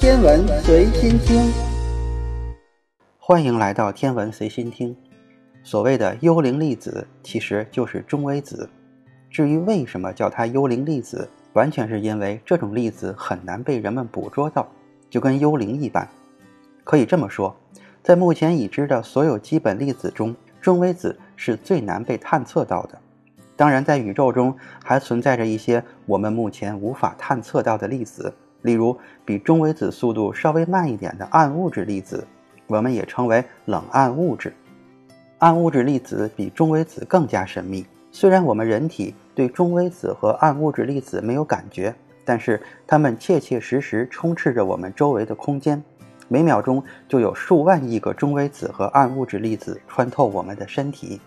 天文随心听，欢迎来到天文随心听。所谓的幽灵粒子，其实就是中微子。至于为什么叫它幽灵粒子，完全是因为这种粒子很难被人们捕捉到，就跟幽灵一般。可以这么说，在目前已知的所有基本粒子中，中微子是最难被探测到的。当然，在宇宙中还存在着一些我们目前无法探测到的粒子，例如比中微子速度稍微慢一点的暗物质粒子，我们也称为冷暗物质。暗物质粒子比中微子更加神秘。虽然我们人体对中微子和暗物质粒子没有感觉，但是它们切切实实充斥着我们周围的空间。每秒钟就有数万亿个中微子和暗物质粒子穿透我们的身体。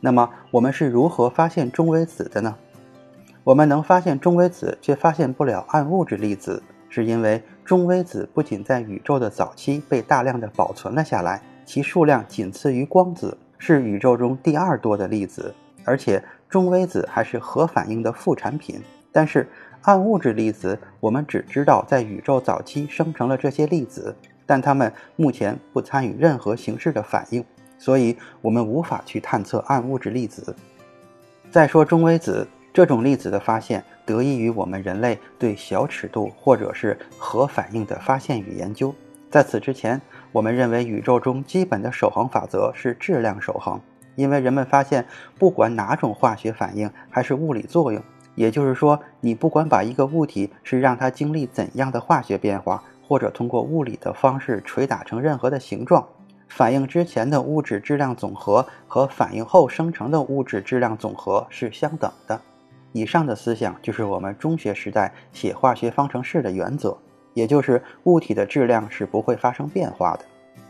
那么，我们是如何发现中微子的呢？我们能发现中微子，却发现不了暗物质粒子，是因为中微子不仅在宇宙的早期被大量的保存了下来，其数量仅次于光子，是宇宙中第二多的粒子。而且中微子还是核反应的副产品，但是暗物质粒子，我们只知道在宇宙早期生成了这些粒子，但它们目前不参与任何形式的反应，所以我们无法去探测暗物质粒子。再说中微子这种粒子的发现，得益于我们人类对小尺度或者是核反应的发现与研究。在此之前，我们认为宇宙中基本的守恒法则是质量守恒。因为人们发现，不管哪种化学反应还是物理作用，也就是说，你不管把一个物体是让它经历怎样的化学变化，或者通过物理的方式捶打成任何的形状，反应之前的物质质量总和和反应后生成的物质质量总和是相等的。以上的思想就是我们中学时代写化学方程式的原则，也就是物体的质量是不会发生变化的。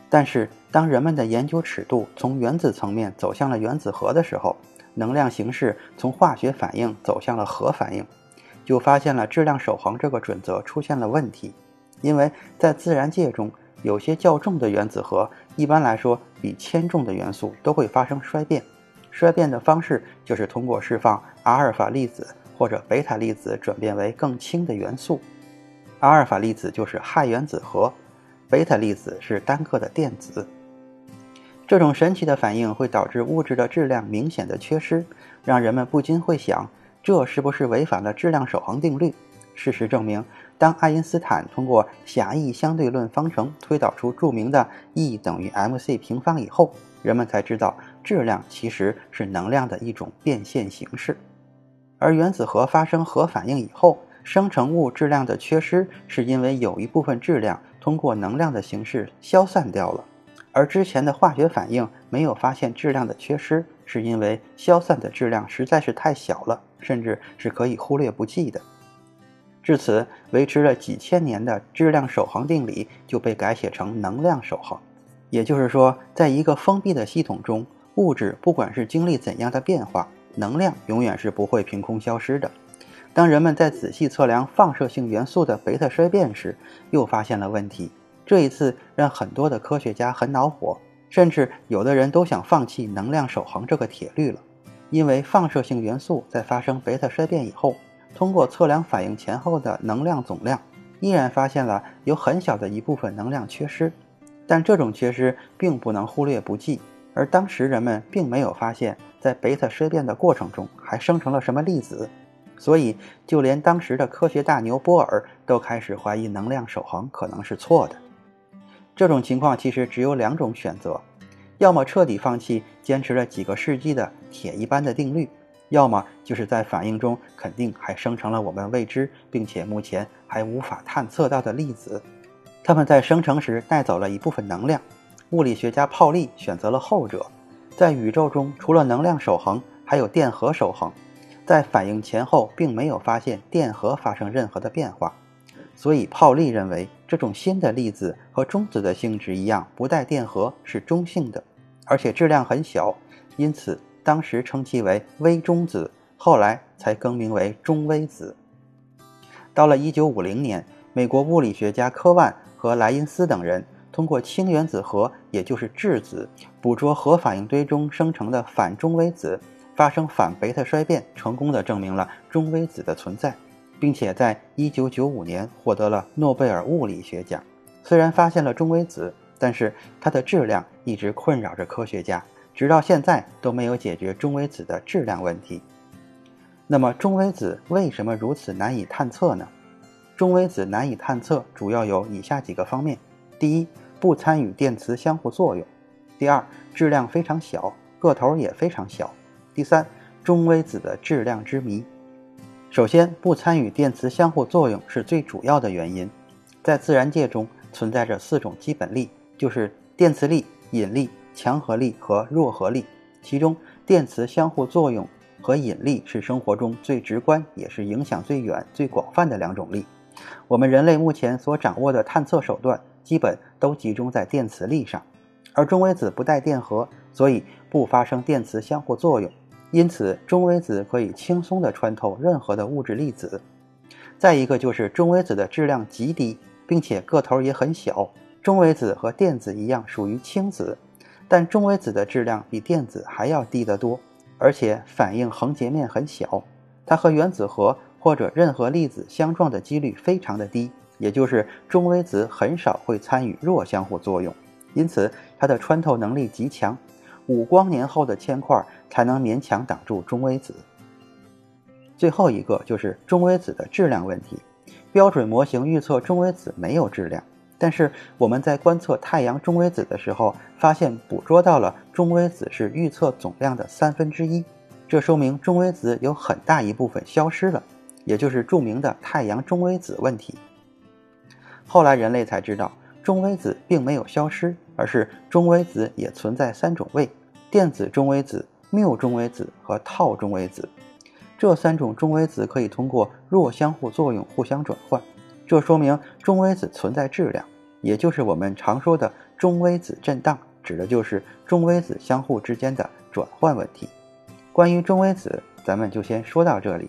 但是，当人们的研究尺度从原子层面走向了原子核的时候，能量形式从化学反应走向了核反应，就发现了质量守恒这个准则出现了问题。因为在自然界中，有些较重的原子核，一般来说比铅重的元素都会发生衰变。衰变的方式就是通过释放阿尔法粒子或者贝塔粒子转变为更轻的元素。阿尔法粒子就是氦原子核。贝塔粒子是单个的电子，这种神奇的反应会导致物质的质量明显的缺失，让人们不禁会想，这是不是违反了质量守恒定律？事实证明，当爱因斯坦通过狭义相对论方程推导出著名的 E 等于 mc 平方以后，人们才知道质量其实是能量的一种变现形式。而原子核发生核反应以后，生成物质量的缺失是因为有一部分质量。通过能量的形式消散掉了，而之前的化学反应没有发现质量的缺失，是因为消散的质量实在是太小了，甚至是可以忽略不计的。至此，维持了几千年的质量守恒定理就被改写成能量守恒。也就是说，在一个封闭的系统中，物质不管是经历怎样的变化，能量永远是不会凭空消失的。当人们在仔细测量放射性元素的贝塔衰变时，又发现了问题。这一次让很多的科学家很恼火，甚至有的人都想放弃能量守恒这个铁律了。因为放射性元素在发生贝塔衰变以后，通过测量反应前后的能量总量，依然发现了有很小的一部分能量缺失。但这种缺失并不能忽略不计，而当时人们并没有发现，在贝塔衰变的过程中还生成了什么粒子。所以，就连当时的科学大牛波尔都开始怀疑能量守恒可能是错的。这种情况其实只有两种选择：要么彻底放弃坚持了几个世纪的铁一般的定律，要么就是在反应中肯定还生成了我们未知并且目前还无法探测到的粒子。它们在生成时带走了一部分能量。物理学家泡利选择了后者。在宇宙中，除了能量守恒，还有电荷守恒。在反应前后，并没有发现电荷发生任何的变化，所以泡利认为这种新的粒子和中子的性质一样，不带电荷，是中性的，而且质量很小，因此当时称其为微中子，后来才更名为中微子。到了1950年，美国物理学家科万和莱因斯等人通过氢原子核，也就是质子，捕捉核反应堆中生成的反中微子。发生反贝塔衰变，成功的证明了中微子的存在。并且在1995年获得了诺贝尔物理学奖。虽然发现了中微子，但是它的质量一直困扰着科学家，直到现在都没有解决中微子的质量问题。那么，中微子为什么如此难以探测呢？中微子难以探测，主要有以下几个方面：第一，不参与电磁相互作用；第二，质量非常小，个头也非常小；第三，中微子的质量之谜。首先，不参与电磁相互作用是最主要的原因。在自然界中存在着四种基本力，就是电磁力、引力、强合力和弱合力。其中，电磁相互作用和引力是生活中最直观，也是影响最远、最广泛的两种力。我们人类目前所掌握的探测手段，基本都集中在电磁力上。而中微子不带电荷，所以不发生电磁相互作用，因此中微子可以轻松地穿透任何的物质粒子。再一个就是中微子的质量极低，并且个头也很小。中微子和电子一样属于轻子，但中微子的质量比电子还要低得多。而且反应横截面很小，它和原子核或者任何粒子相撞的几率非常的低，也就是中微子很少会参与弱相互作用，因此它的穿透能力极强，五光年后的铅块才能勉强挡住中微子。最后一个就是中微子的质量问题，标准模型预测中微子没有质量。但是我们在观测太阳中微子的时候，发现捕捉到了中微子是预测总量的三分之一，这说明中微子有很大一部分消失了，也就是著名的太阳中微子问题。后来人类才知道，中微子并没有消失，而是中微子也存在三种位：电子中微子、缪中微子和套中微子。这三种中微子可以通过弱相互作用互相转换。这说明中微子存在质量，也就是我们常说的中微子震荡，指的就是中微子相互之间的转换问题。关于中微子，咱们就先说到这里。